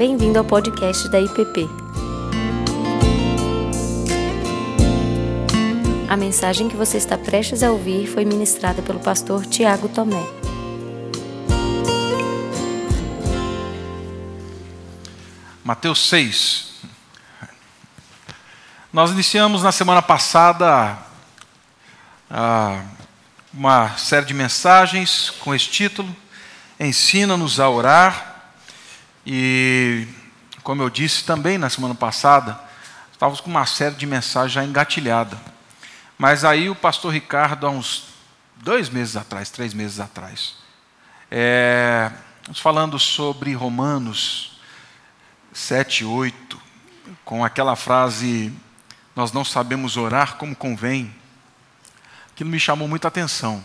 Bem-vindo ao podcast da IPP. A mensagem que você está prestes a ouvir foi ministrada pelo pastor Tiago Tomé. Mateus 6. Nós iniciamos na semana passada ah, uma série de mensagens com esse título: Ensina-nos a orar. E, como eu disse também na semana passada, estávamos com uma série de mensagens já engatilhada. Mas aí o pastor Ricardo, há uns dois meses atrás, três meses atrás, é, falando sobre Romanos 7, 8, com aquela frase: Nós não sabemos orar como convém. Aquilo me chamou muita atenção.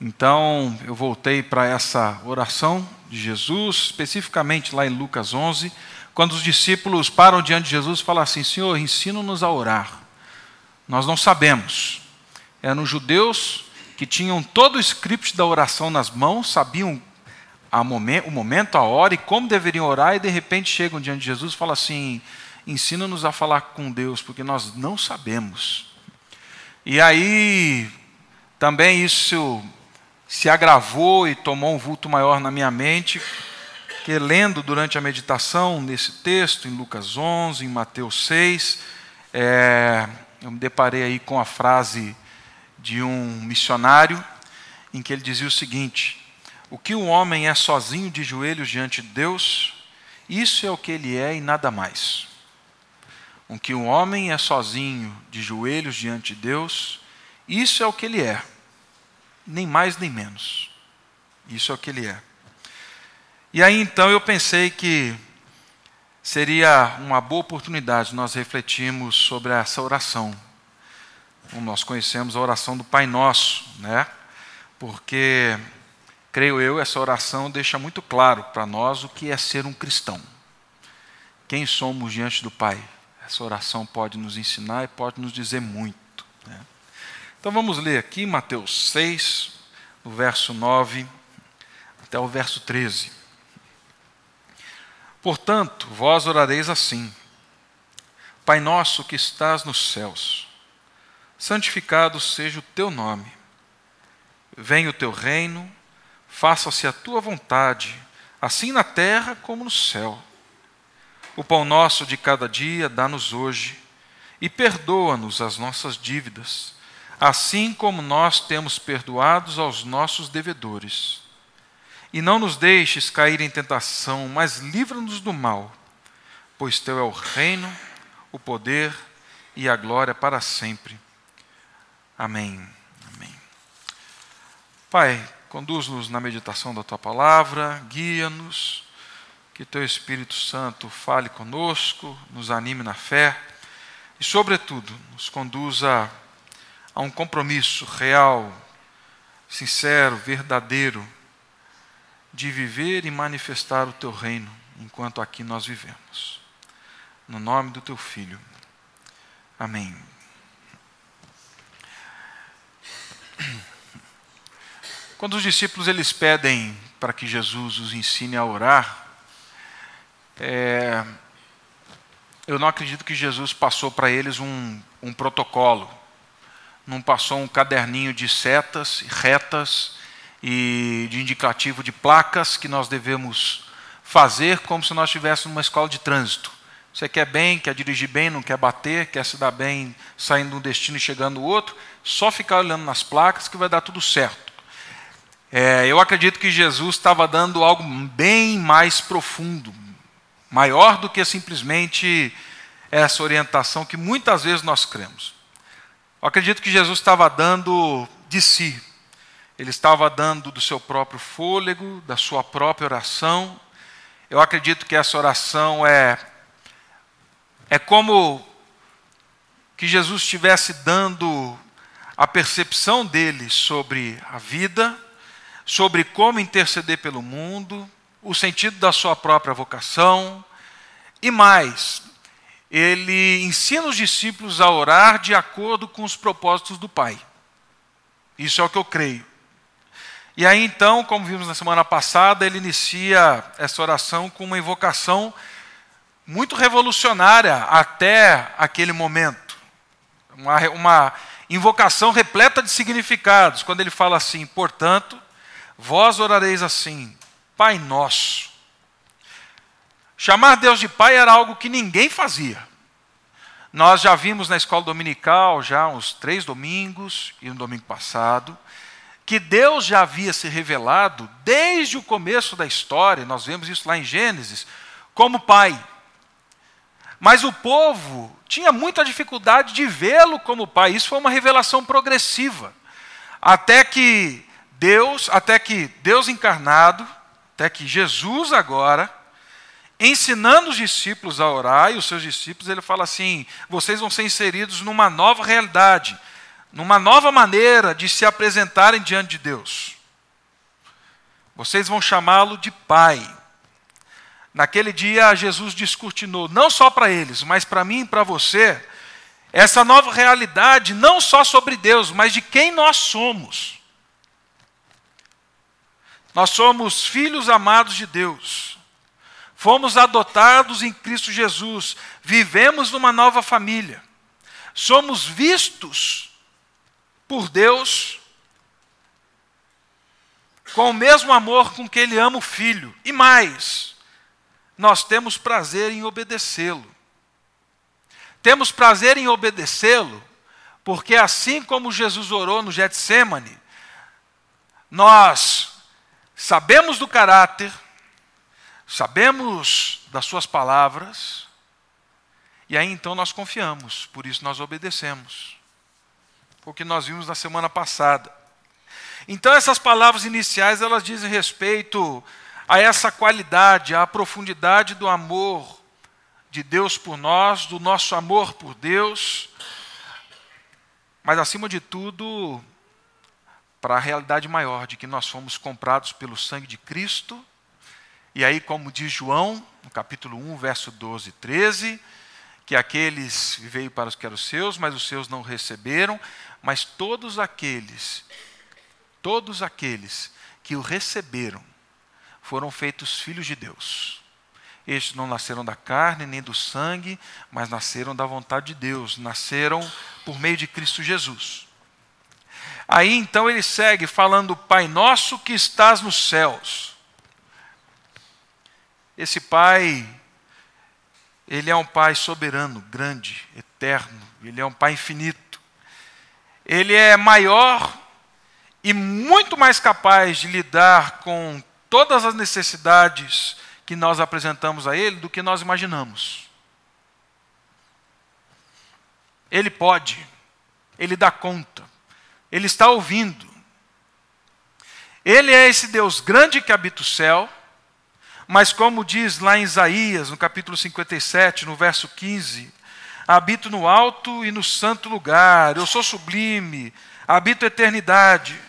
Então eu voltei para essa oração de Jesus, especificamente lá em Lucas 11, quando os discípulos param diante de Jesus e falam assim: Senhor, ensina-nos a orar. Nós não sabemos. Eram judeus que tinham todo o script da oração nas mãos, sabiam o momento, a hora e como deveriam orar, e de repente chegam diante de Jesus e falam assim: ensina-nos a falar com Deus, porque nós não sabemos. E aí, também isso se agravou e tomou um vulto maior na minha mente, que lendo durante a meditação nesse texto, em Lucas 11, em Mateus 6, é, eu me deparei aí com a frase de um missionário, em que ele dizia o seguinte: O que um homem é sozinho de joelhos diante de Deus, isso é o que ele é e nada mais. O que um homem é sozinho de joelhos diante de Deus, isso é o que ele é nem mais nem menos. Isso é o que ele é. E aí então eu pensei que seria uma boa oportunidade nós refletirmos sobre essa oração. Como nós conhecemos a oração do Pai Nosso, né? Porque creio eu, essa oração deixa muito claro para nós o que é ser um cristão. Quem somos diante do Pai? Essa oração pode nos ensinar e pode nos dizer muito. Né? Então vamos ler aqui Mateus 6, no verso 9 até o verso 13. Portanto, vós orareis assim: Pai nosso que estás nos céus, santificado seja o teu nome. Venha o teu reino, faça-se a tua vontade, assim na terra como no céu. O pão nosso de cada dia dá-nos hoje, e perdoa-nos as nossas dívidas assim como nós temos perdoados aos nossos devedores. E não nos deixes cair em tentação, mas livra-nos do mal, pois teu é o reino, o poder e a glória para sempre. Amém. Amém. Pai, conduz-nos na meditação da tua palavra, guia-nos, que teu Espírito Santo fale conosco, nos anime na fé e, sobretudo, nos conduza a a um compromisso real, sincero, verdadeiro, de viver e manifestar o teu reino enquanto aqui nós vivemos. No nome do teu filho. Amém. Quando os discípulos eles pedem para que Jesus os ensine a orar, é, eu não acredito que Jesus passou para eles um, um protocolo não passou um caderninho de setas, retas e de indicativo de placas que nós devemos fazer como se nós estivéssemos numa escola de trânsito. Você quer bem, quer dirigir bem, não quer bater, quer se dar bem saindo de um destino e chegando no outro, só ficar olhando nas placas que vai dar tudo certo. É, eu acredito que Jesus estava dando algo bem mais profundo, maior do que simplesmente essa orientação que muitas vezes nós cremos. Eu acredito que Jesus estava dando de si, ele estava dando do seu próprio fôlego, da sua própria oração. Eu acredito que essa oração é é como que Jesus estivesse dando a percepção dele sobre a vida, sobre como interceder pelo mundo, o sentido da sua própria vocação e mais, ele ensina os discípulos a orar de acordo com os propósitos do Pai. Isso é o que eu creio. E aí então, como vimos na semana passada, ele inicia essa oração com uma invocação muito revolucionária até aquele momento. Uma, uma invocação repleta de significados, quando ele fala assim: portanto, vós orareis assim, Pai Nosso. Chamar Deus de Pai era algo que ninguém fazia. Nós já vimos na escola dominical, já uns três domingos e no domingo passado, que Deus já havia se revelado desde o começo da história, nós vemos isso lá em Gênesis, como Pai. Mas o povo tinha muita dificuldade de vê-lo como Pai. Isso foi uma revelação progressiva. Até que Deus, até que Deus encarnado, até que Jesus agora, ensinando os discípulos a orar, e os seus discípulos, ele fala assim: vocês vão ser inseridos numa nova realidade, numa nova maneira de se apresentarem diante de Deus. Vocês vão chamá-lo de Pai. Naquele dia, Jesus descortinou, não só para eles, mas para mim e para você, essa nova realidade, não só sobre Deus, mas de quem nós somos. Nós somos filhos amados de Deus. Fomos adotados em Cristo Jesus. Vivemos numa nova família. Somos vistos por Deus com o mesmo amor com que Ele ama o filho. E mais, nós temos prazer em obedecê-lo. Temos prazer em obedecê-lo, porque assim como Jesus orou no Getsemane, nós sabemos do caráter, sabemos das suas palavras, e aí então nós confiamos, por isso nós obedecemos. Foi o que nós vimos na semana passada. Então essas palavras iniciais, elas dizem respeito a essa qualidade, à profundidade do amor de Deus por nós, do nosso amor por Deus, mas acima de tudo, para a realidade maior de que nós fomos comprados pelo sangue de Cristo. E aí, como diz João, no capítulo 1, verso 12 e 13, que aqueles veio para os que eram seus, mas os seus não receberam, mas todos aqueles, todos aqueles que o receberam, foram feitos filhos de Deus. Estes não nasceram da carne nem do sangue, mas nasceram da vontade de Deus, nasceram por meio de Cristo Jesus. Aí então ele segue falando: Pai nosso que estás nos céus. Esse Pai, ele é um Pai soberano, grande, eterno, ele é um Pai infinito. Ele é maior e muito mais capaz de lidar com todas as necessidades que nós apresentamos a Ele do que nós imaginamos. Ele pode, Ele dá conta. Ele está ouvindo. Ele é esse Deus grande que habita o céu, mas como diz lá em Isaías, no capítulo 57, no verso 15, habito no alto e no santo lugar, eu sou sublime, habito a eternidade.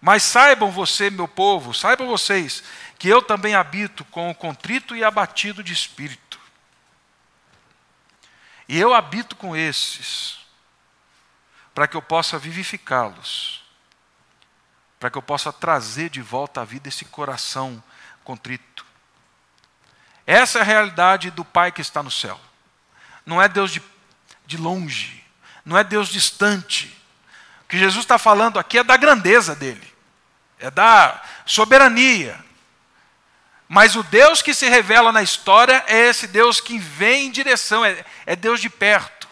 Mas saibam você, meu povo, saibam vocês, que eu também habito com o contrito e abatido de espírito. E eu habito com esses, para que eu possa vivificá-los, para que eu possa trazer de volta à vida esse coração contrito. Essa é a realidade do Pai que está no céu. Não é Deus de, de longe, não é Deus distante. O que Jesus está falando aqui é da grandeza dele, é da soberania. Mas o Deus que se revela na história é esse Deus que vem em direção, é, é Deus de perto.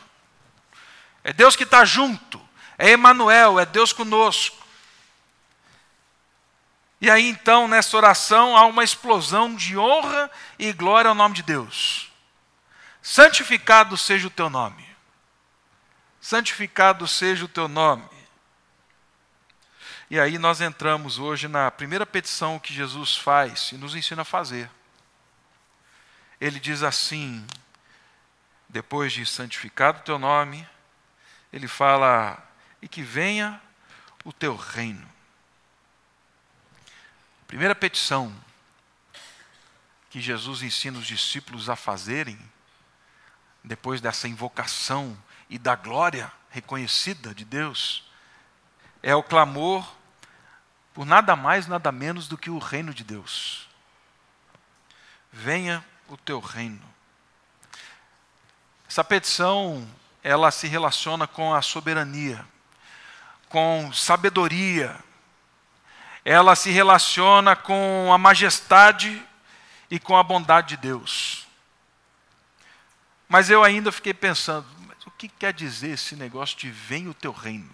É Deus que está junto. É Emmanuel, é Deus conosco. E aí então, nessa oração, há uma explosão de honra e glória ao nome de Deus. Santificado seja o teu nome. Santificado seja o teu nome. E aí nós entramos hoje na primeira petição que Jesus faz e nos ensina a fazer. Ele diz assim: depois de santificado o teu nome, ele fala: e que venha o teu reino. Primeira petição que Jesus ensina os discípulos a fazerem, depois dessa invocação e da glória reconhecida de Deus, é o clamor por nada mais, nada menos do que o reino de Deus. Venha o teu reino. Essa petição, ela se relaciona com a soberania, com sabedoria, ela se relaciona com a majestade e com a bondade de Deus. Mas eu ainda fiquei pensando, o que quer dizer esse negócio de vem o teu reino?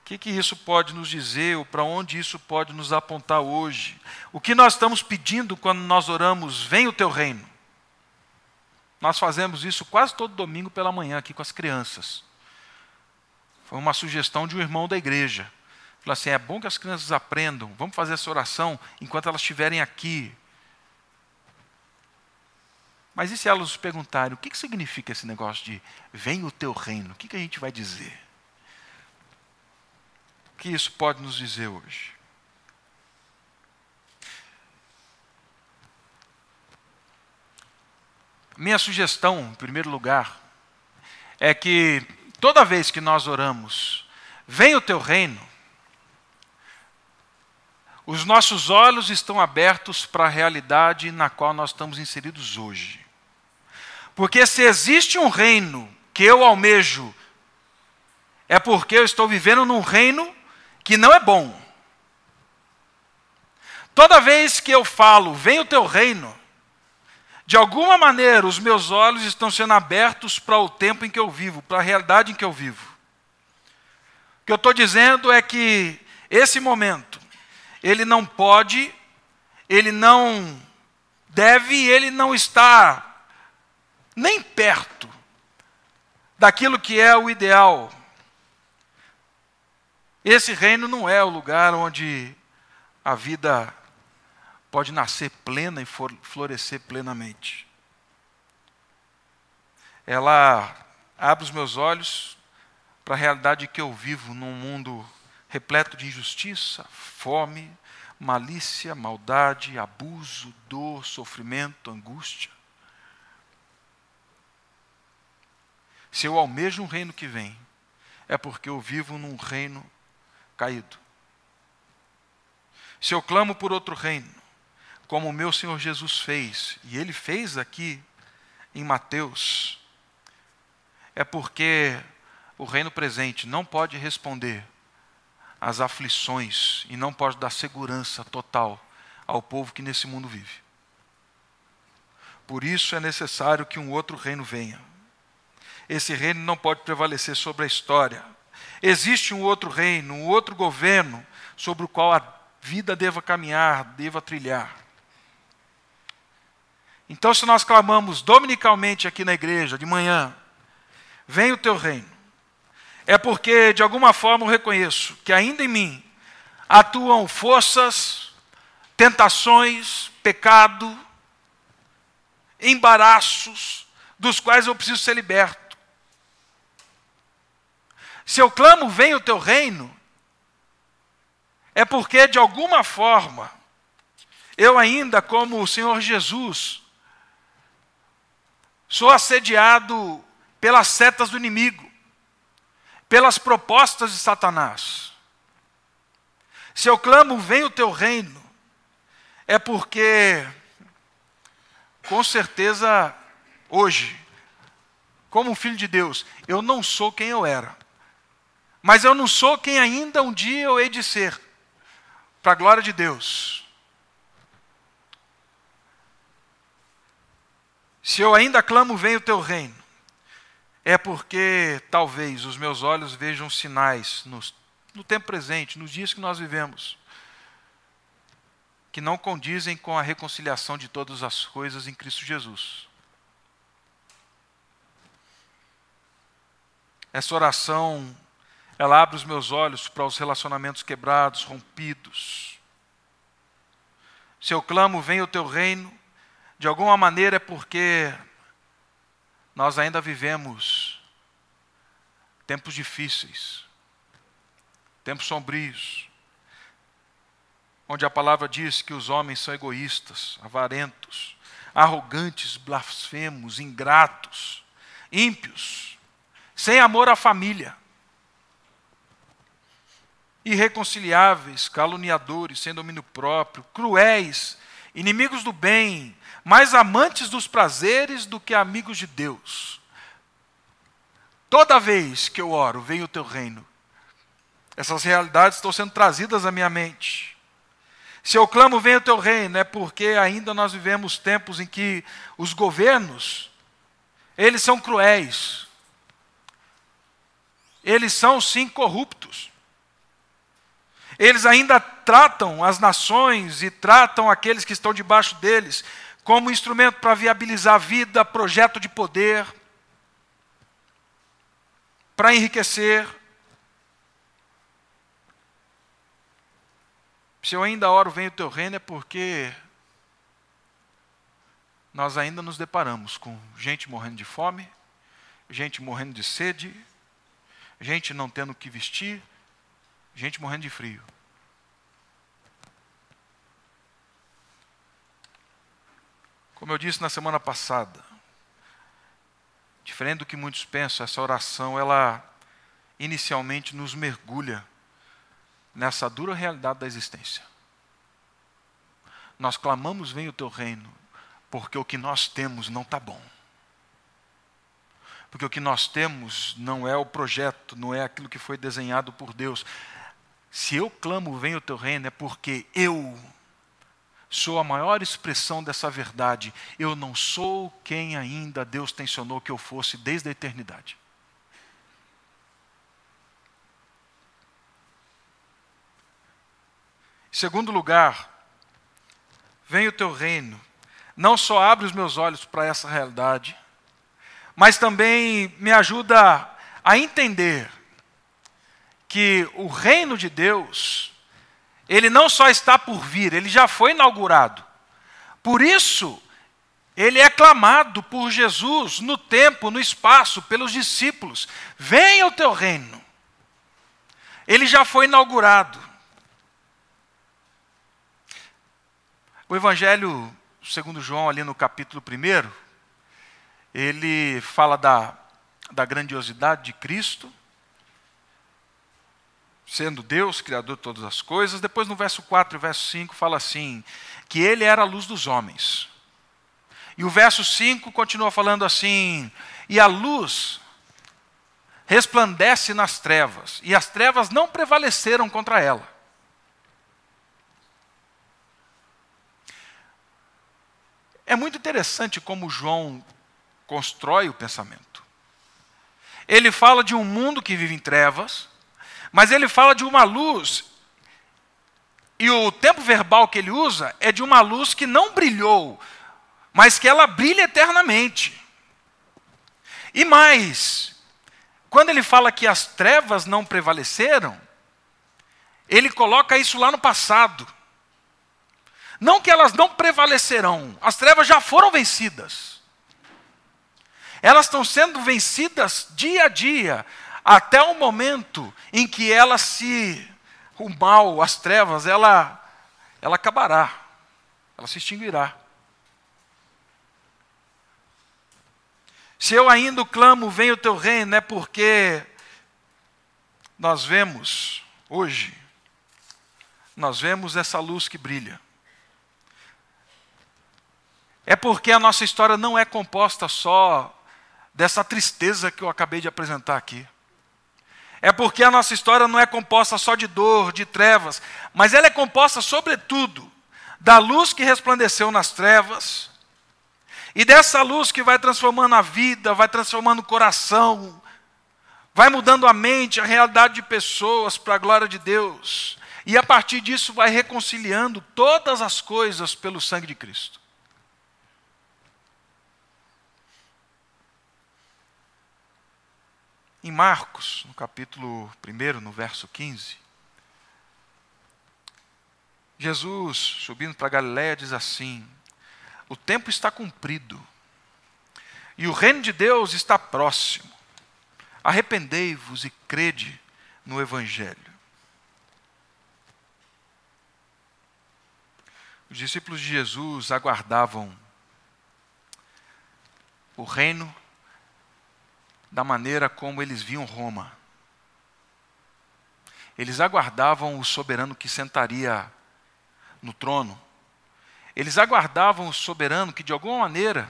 O que, que isso pode nos dizer, ou para onde isso pode nos apontar hoje? O que nós estamos pedindo quando nós oramos, vem o teu reino? Nós fazemos isso quase todo domingo pela manhã aqui com as crianças. Foi uma sugestão de um irmão da igreja. Falou assim: é bom que as crianças aprendam, vamos fazer essa oração enquanto elas estiverem aqui. Mas e se elas nos perguntarem o que, significa esse negócio de vem o teu reino? O que a gente vai dizer? O que isso pode nos dizer hoje? Minha sugestão, em primeiro lugar, é que toda vez que nós oramos, vem o teu reino, os nossos olhos estão abertos para a realidade na qual nós estamos inseridos hoje. Porque se existe um reino que eu almejo, é porque eu estou vivendo num reino que não é bom. Toda vez que eu falo, vem o teu reino, de alguma maneira os meus olhos estão sendo abertos para o tempo em que eu vivo, para a realidade em que eu vivo. O que eu estou dizendo é que esse momento, ele não pode, ele não deve, ele não está nem perto daquilo que é o ideal. Esse reino não é o lugar onde a vida pode nascer plena e florescer plenamente. Ela abre os meus olhos para a realidade que eu vivo num mundo repleto de injustiça, fome, malícia, maldade, abuso, dor, sofrimento, angústia. Se eu almejo um reino que vem, é porque eu vivo num reino caído. Se eu clamo por outro reino, como o meu Senhor Jesus fez, e ele fez aqui em Mateus, é porque o reino presente não pode responder às aflições e não pode dar segurança total ao povo que nesse mundo vive. Por isso é necessário que um outro reino venha esse reino não pode prevalecer sobre a história. Existe um outro reino, um outro governo sobre o qual a vida deva caminhar, deva trilhar. Então, se nós clamamos dominicalmente aqui na igreja, de manhã, vem o teu reino, é porque, de alguma forma, eu reconheço que ainda em mim atuam forças, tentações, pecado, embaraços, dos quais eu preciso ser liberto. Se eu clamo, vem o teu reino, é porque de alguma forma, eu ainda, como o Senhor Jesus, sou assediado pelas setas do inimigo, pelas propostas de Satanás. Se eu clamo, vem o teu reino, é porque, com certeza, hoje, como filho de Deus, eu não sou quem eu era mas eu não sou quem ainda um dia eu hei de ser, para a glória de Deus. Se eu ainda clamo, vem o teu reino, é porque talvez os meus olhos vejam sinais no, tempo presente, nos dias que nós vivemos, que não condizem com a reconciliação de todas as coisas em Cristo Jesus. Essa oração ela abre os meus olhos para os relacionamentos quebrados, rompidos. Se eu clamo, vem o teu reino, de alguma maneira é porque nós ainda vivemos tempos difíceis, tempos sombrios, onde a palavra diz que os homens são egoístas, avarentos, arrogantes, blasfemos, ingratos, ímpios, sem amor à família. irreconciliáveis, caluniadores, sem domínio próprio, cruéis, inimigos do bem, mais amantes dos prazeres do que amigos de Deus. Toda vez que eu oro, vem o teu reino. Essas realidades estão sendo trazidas à minha mente. Se eu clamo, vem o teu reino, é porque ainda nós vivemos tempos em que os governos, eles são cruéis. Eles são sim corruptos. Eles ainda tratam as nações e tratam aqueles que estão debaixo deles como instrumento para viabilizar a vida, projeto de poder, para enriquecer. Se eu ainda oro, vem o teu reino, é porque nós ainda nos deparamos com gente morrendo de fome, gente morrendo de sede, gente não tendo o que vestir, gente morrendo de frio. Como eu disse na semana passada, diferente do que muitos pensam, essa oração, ela inicialmente nos mergulha nessa dura realidade da existência. Nós clamamos, vem o teu reino, porque o que nós temos não está bom. Porque o que nós temos não é o projeto, não é aquilo que foi desenhado por Deus. Se eu clamo, vem o teu reino, é porque eu sou a maior expressão dessa verdade. Eu não sou quem ainda Deus tensionou que eu fosse desde a eternidade. Em segundo lugar, vem o teu reino. Não só abre os meus olhos para essa realidade, mas também me ajuda a entender que o reino de Deus ele não só está por vir, ele já foi inaugurado. Por isso, ele é clamado por Jesus no tempo, no espaço, pelos discípulos: venha o teu reino. Ele já foi inaugurado. O Evangelho segundo João, ali no capítulo 1, ele fala da, da grandiosidade de Cristo, sendo Deus, Criador de todas as coisas. Depois, no verso 4 e verso 5, fala assim: que ele era a luz dos homens. E o verso 5 continua falando assim: e a luz resplandece nas trevas, e as trevas não prevaleceram contra ela. É muito interessante como João constrói o pensamento. Ele fala de um mundo que vive em trevas, mas ele fala de uma luz, e o tempo verbal que ele usa é de uma luz que não brilhou, mas que ela brilha eternamente. E mais, quando ele fala que as trevas não prevaleceram, ele coloca isso lá no passado. Não que elas não prevalecerão, as trevas já foram vencidas. Elas estão sendo vencidas dia a dia, até o momento em que ela se o mal, as trevas, ela ela acabará. Ela se extinguirá. Se eu ainda clamo, vem o teu reino, é porque nós vemos hoje nós vemos essa luz que brilha. É porque a nossa história não é composta só dessa tristeza que eu acabei de apresentar aqui. É porque a nossa história não é composta só de dor, de trevas, mas ela é composta, sobretudo, da luz que resplandeceu nas trevas, e dessa luz que vai transformando a vida, vai transformando o coração, vai mudando a mente, a realidade de pessoas para a glória de Deus, e a partir disso vai reconciliando todas as coisas pelo sangue de Cristo. Em Marcos, no capítulo 1, no verso 15, Jesus, subindo para Galiléia, diz assim: O tempo está cumprido e o reino de Deus está próximo. Arrependei-vos e crede no Evangelho. Os discípulos de Jesus aguardavam o reino da maneira como eles viam Roma. Eles aguardavam o soberano que sentaria no trono. Eles aguardavam o soberano que, de alguma maneira,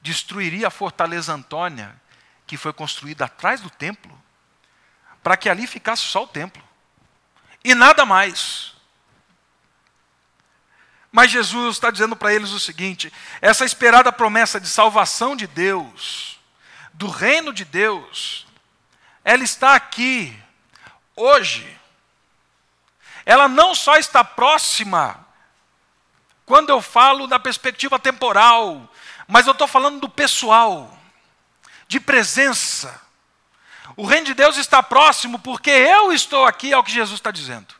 destruiria a fortaleza Antônia, que foi construída atrás do templo, para que ali ficasse só o templo. E nada mais. Mas Jesus está dizendo para eles o seguinte: essa esperada promessa de salvação de Deus, do reino de Deus, ela está aqui, hoje. Ela não só está próxima, quando eu falo da perspectiva temporal, mas eu estou falando do pessoal, de presença. O reino de Deus está próximo porque eu estou aqui, é o que Jesus está dizendo.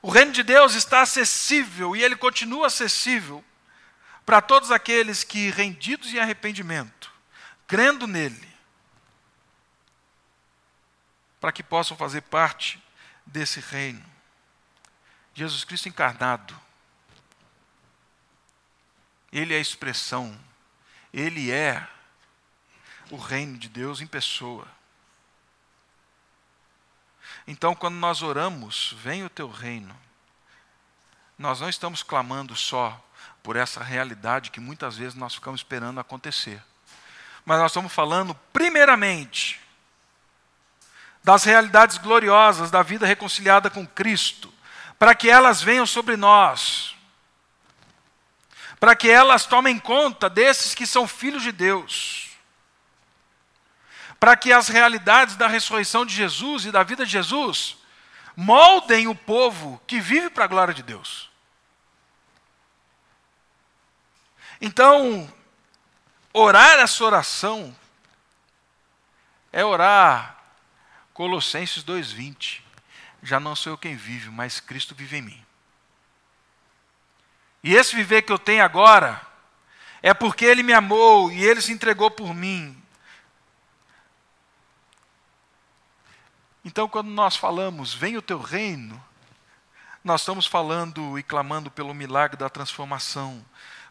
O reino de Deus está acessível e ele continua acessível para todos aqueles que, rendidos em arrependimento, crendo nele, para que possam fazer parte desse reino. Jesus Cristo encarnado, ele é a expressão, ele é o reino de Deus em pessoa. Então, quando nós oramos, vem o teu reino, nós não estamos clamando só por essa realidade que muitas vezes nós ficamos esperando acontecer, mas nós estamos falando, primeiramente, das realidades gloriosas da vida reconciliada com Cristo, para que elas venham sobre nós, para que elas tomem conta desses que são filhos de Deus para que as realidades da ressurreição de Jesus e da vida de Jesus moldem o povo que vive para a glória de Deus. Então, orar essa oração é orar Colossenses 2:20. Já não sou eu quem vive, mas Cristo vive em mim. E esse viver que eu tenho agora é porque ele me amou e ele se entregou por mim. Então, quando nós falamos, vem o teu reino, nós estamos falando e clamando pelo milagre da transformação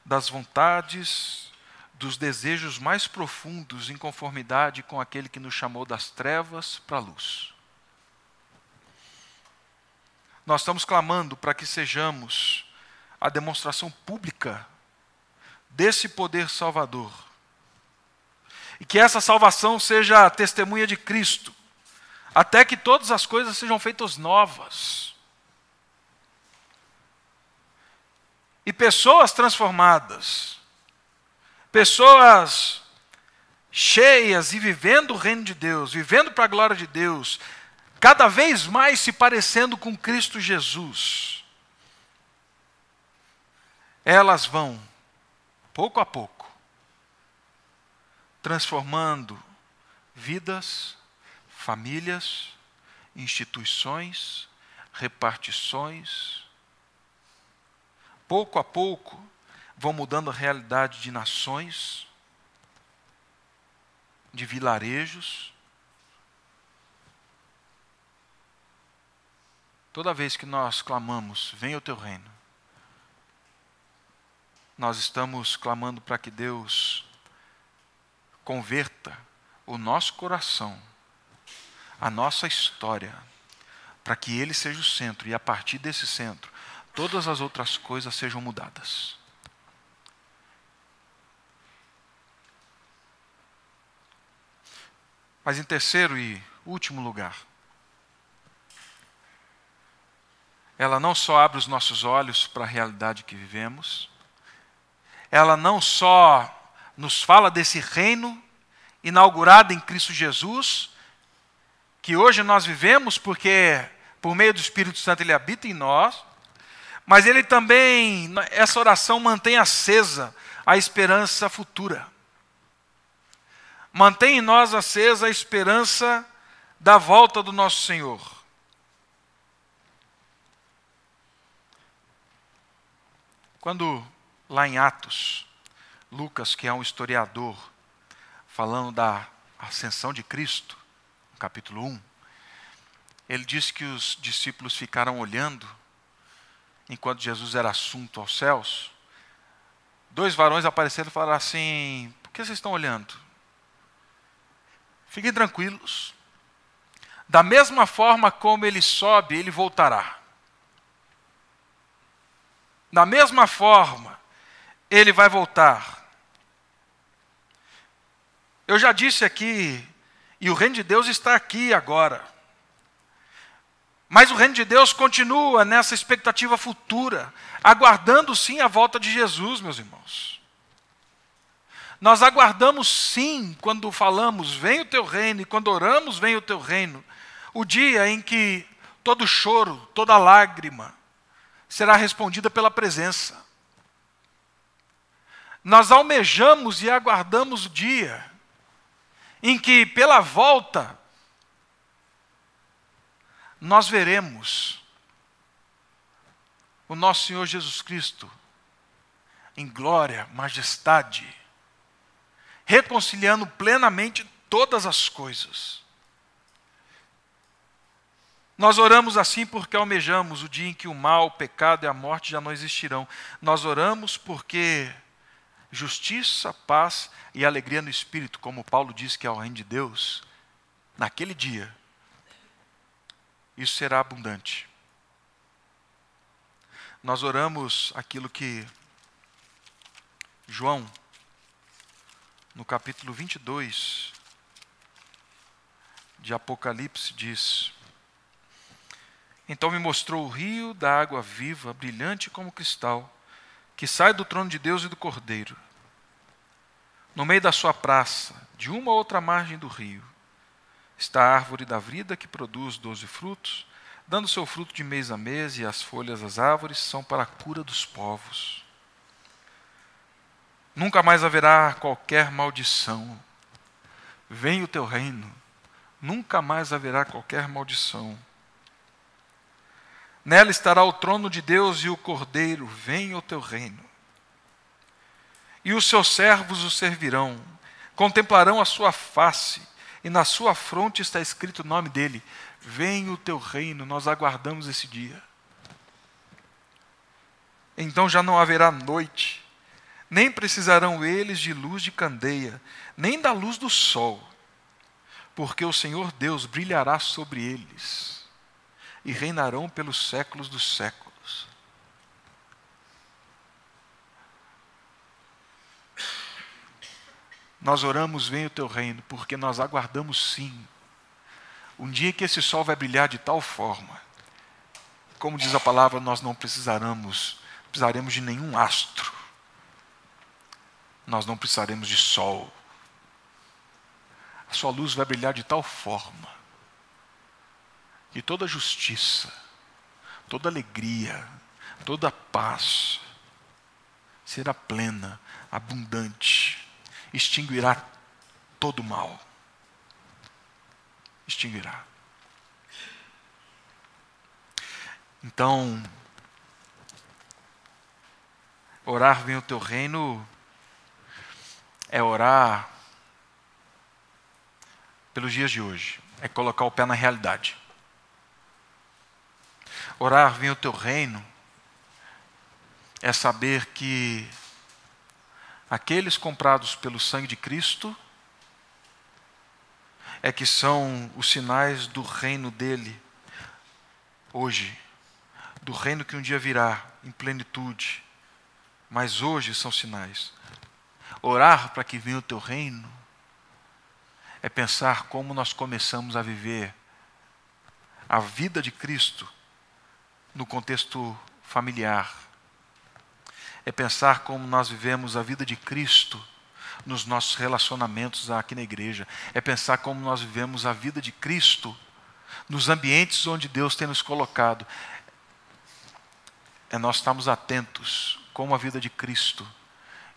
das vontades, dos desejos mais profundos em conformidade com aquele que nos chamou das trevas para a luz. Nós estamos clamando para que sejamos a demonstração pública desse poder salvador. E que essa salvação seja a testemunha de Cristo até que todas as coisas sejam feitas novas. E pessoas transformadas, pessoas cheias e vivendo o reino de Deus, vivendo para a glória de Deus, cada vez mais se parecendo com Cristo Jesus, elas vão, pouco a pouco, transformando vidas famílias, instituições, repartições. Pouco a pouco vão mudando a realidade de nações, de vilarejos. Toda vez que nós clamamos, venha o teu reino, nós estamos clamando para que Deus converta o nosso coração a nossa história, para que Ele seja o centro e a partir desse centro, todas as outras coisas sejam mudadas. Mas em terceiro e último lugar, ela não só abre os nossos olhos para a realidade que vivemos, ela não só nos fala desse reino inaugurado em Cristo Jesus, que hoje nós vivemos, porque por meio do Espírito Santo ele habita em nós, mas ele também, essa oração mantém acesa a esperança futura. Mantém em nós acesa a esperança da volta do nosso Senhor. Quando lá em Atos, Lucas, que é um historiador, falando da ascensão de Cristo, capítulo 1, ele diz que os discípulos ficaram olhando enquanto Jesus era assunto aos céus. Dois varões apareceram e falaram assim: Por que vocês estão olhando? Fiquem tranquilos. Da mesma forma como ele sobe, ele voltará. Da mesma forma, ele vai voltar. Eu já disse aqui, e o reino de Deus está aqui agora. Mas o reino de Deus continua nessa expectativa futura, aguardando sim a volta de Jesus, meus irmãos. Nós aguardamos sim, quando falamos, vem o teu reino, e quando oramos, vem o teu reino, o dia em que todo choro, toda lágrima será respondida pela presença. Nós almejamos e aguardamos o dia em que, pela volta, nós veremos o nosso Senhor Jesus Cristo em glória, majestade, reconciliando plenamente todas as coisas. Nós oramos assim porque almejamos o dia em que o mal, o pecado e a morte já não existirão. Nós oramos porque justiça, paz e alegria no espírito, como Paulo diz que é o reino de Deus, naquele dia isso será abundante. Nós oramos aquilo que João, no capítulo 22 de Apocalipse, diz: Então me mostrou o rio da água viva, brilhante como cristal, que sai do trono de Deus e do Cordeiro. No meio da sua praça, de uma a outra margem do rio, Está a árvore da vida que produz doze frutos, dando seu fruto de mês a mês, e as folhas das árvores são para a cura dos povos. Nunca mais haverá qualquer maldição. Vem o teu reino. Nunca mais haverá qualquer maldição. Nela estará o trono de Deus e o Cordeiro. Vem o teu reino. E os seus servos o servirão. Contemplarão a sua face e na sua fronte está escrito o nome dele: Vem o teu reino, nós aguardamos esse dia. Então já não haverá noite, nem precisarão eles de luz de candeia, nem da luz do sol, porque o Senhor Deus brilhará sobre eles e reinarão pelos séculos dos séculos. Nós oramos, vem o teu reino, porque nós aguardamos sim. Um dia que esse sol vai brilhar de tal forma, como diz a palavra, nós não precisaremos, precisaremos de nenhum astro. Nós não precisaremos de sol. A sua luz vai brilhar de tal forma que toda justiça, toda alegria, toda paz será plena, abundante extinguirá todo o mal. Extinguirá. Então, orar vem o teu reino é orar pelos dias de hoje, é colocar o pé na realidade. Orar vem o teu reino é saber que aqueles comprados pelo sangue de Cristo é que são os sinais do reino dele hoje, do reino que um dia virá em plenitude, mas hoje são sinais. Orar para que venha o teu reino é pensar como nós começamos a viver a vida de Cristo no contexto familiar é pensar como nós vivemos a vida de Cristo nos nossos relacionamentos aqui na igreja, é pensar como nós vivemos a vida de Cristo nos ambientes onde Deus tem nos colocado. É nós estarmos atentos como a vida de Cristo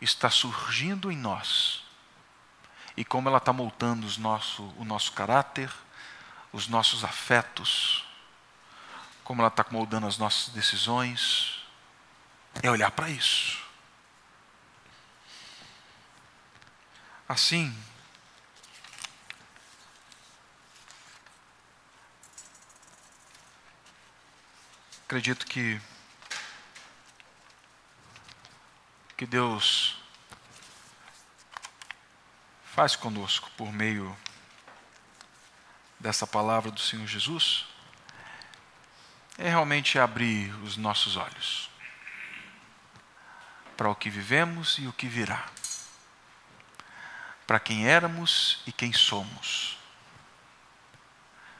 está surgindo em nós e como ela está moldando os nosso, o nosso caráter, os nossos afetos, como ela está moldando as nossas decisões é olhar para isso. Assim, acredito que que Deus faz conosco por meio dessa palavra do Senhor Jesus é realmente abrir os nossos olhos para o que vivemos e o que virá, para quem éramos e quem somos,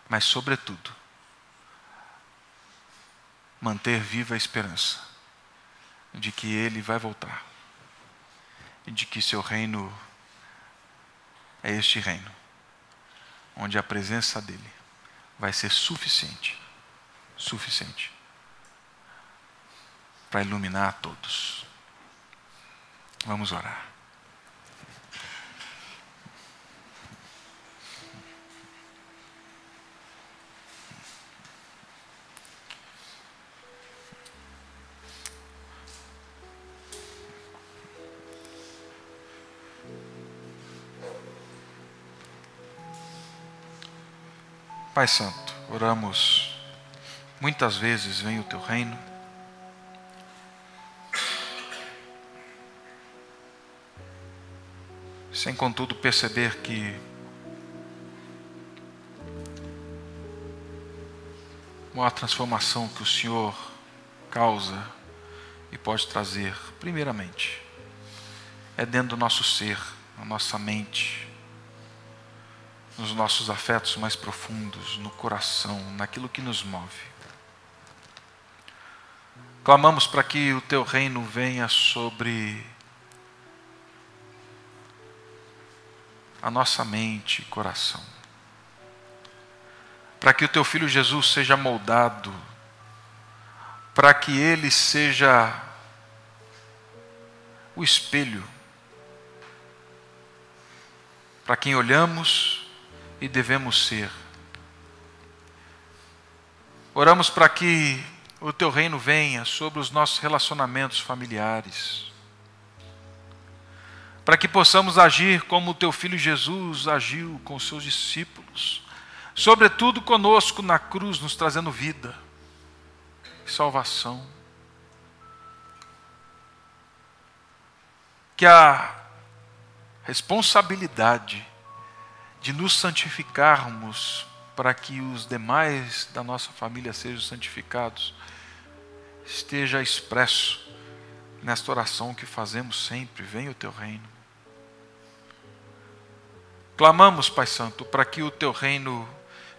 mas, sobretudo, manter viva a esperança de que Ele vai voltar e de que seu reino é este reino, onde a presença dEle vai ser suficiente suficiente para iluminar a todos. Vamos orar. Pai Santo, oramos Muitas vezes vem o teu reino. Sem contudo perceber que a maior transformação que o Senhor causa e pode trazer, primeiramente, é dentro do nosso ser, na nossa mente, nos nossos afetos mais profundos, no coração, naquilo que nos move. Clamamos para que o teu reino venha sobre a nossa mente e coração. Para que o teu filho Jesus seja moldado, para que ele seja o espelho para quem olhamos e devemos ser. Oramos para que o teu reino venha sobre os nossos relacionamentos familiares. Para que possamos agir como o teu filho Jesus agiu com os seus discípulos, sobretudo conosco na cruz, nos trazendo vida e salvação. Que a responsabilidade de nos santificarmos para que os demais da nossa família sejam santificados esteja expresso nesta oração que fazemos sempre: venha o teu reino. Clamamos, Pai Santo, para que o teu reino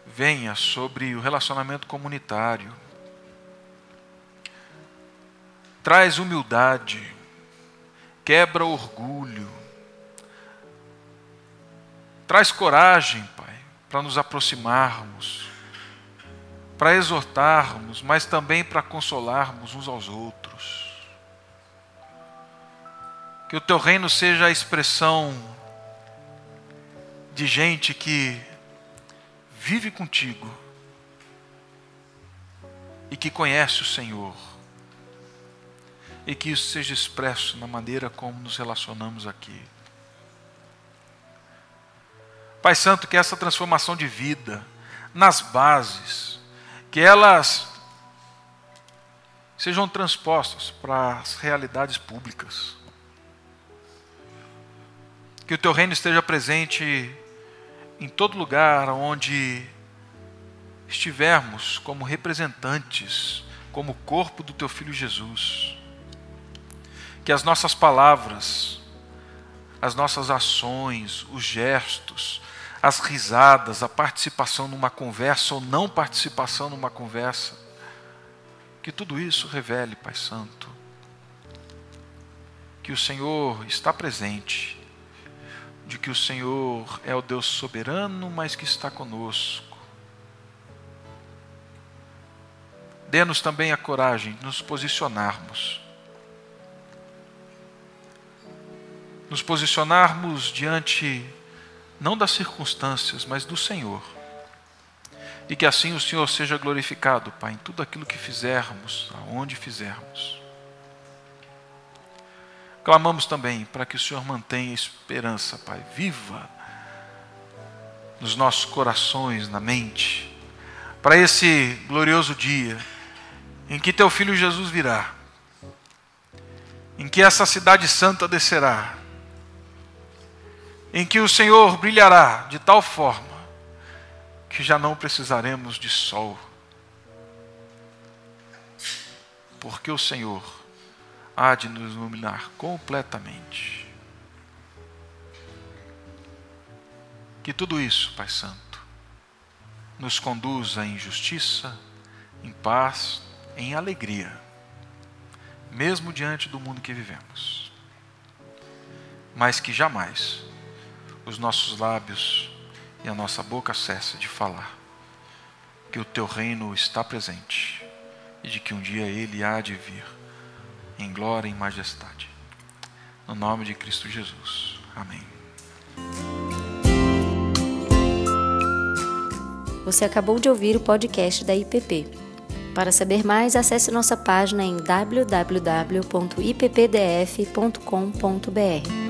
venha sobre o relacionamento comunitário. Traz humildade, quebra orgulho, traz coragem, Pai, para nos aproximarmos para exortarmos, mas também para consolarmos uns aos outros. Que o teu reino seja a expressão de gente que vive contigo e que conhece o Senhor. E que isso seja expresso na maneira como nos relacionamos aqui. Pai Santo, que essa transformação de vida, nas bases, que elas sejam transpostas para as realidades públicas. Que o teu reino esteja presente em todo lugar onde estivermos como representantes, como corpo do teu filho Jesus. Que as nossas palavras, as nossas ações, os gestos, as risadas, a participação numa conversa ou não participação numa conversa. Que tudo isso revele, Pai Santo, que o Senhor está presente, de que o Senhor é o Deus soberano, mas que está conosco. Dê-nos também a coragem de nos posicionarmos. Nos posicionarmos diante não das circunstâncias, mas do Senhor. E que assim o Senhor seja glorificado, Pai, em tudo aquilo que fizermos, aonde fizermos. Clamamos também para que o Senhor mantenha esperança, Pai, viva nos nossos corações, na mente, para esse glorioso dia em que Teu Filho Jesus virá, em que essa cidade santa descerá em que o Senhor brilhará de tal forma que já não precisaremos de sol, porque o Senhor há de nos iluminar completamente. Que tudo isso, Pai Santo, nos conduza em justiça, em paz, em alegria, mesmo diante do mundo que vivemos. Mas que jamais os nossos lábios e a nossa boca cesse de falar que o teu reino está presente e de que um dia ele há de vir em glória e majestade. No nome de Cristo Jesus. Amém. Você acabou de ouvir o podcast da IPP. Para saber mais, acesse nossa página em www.ippdf.com.br.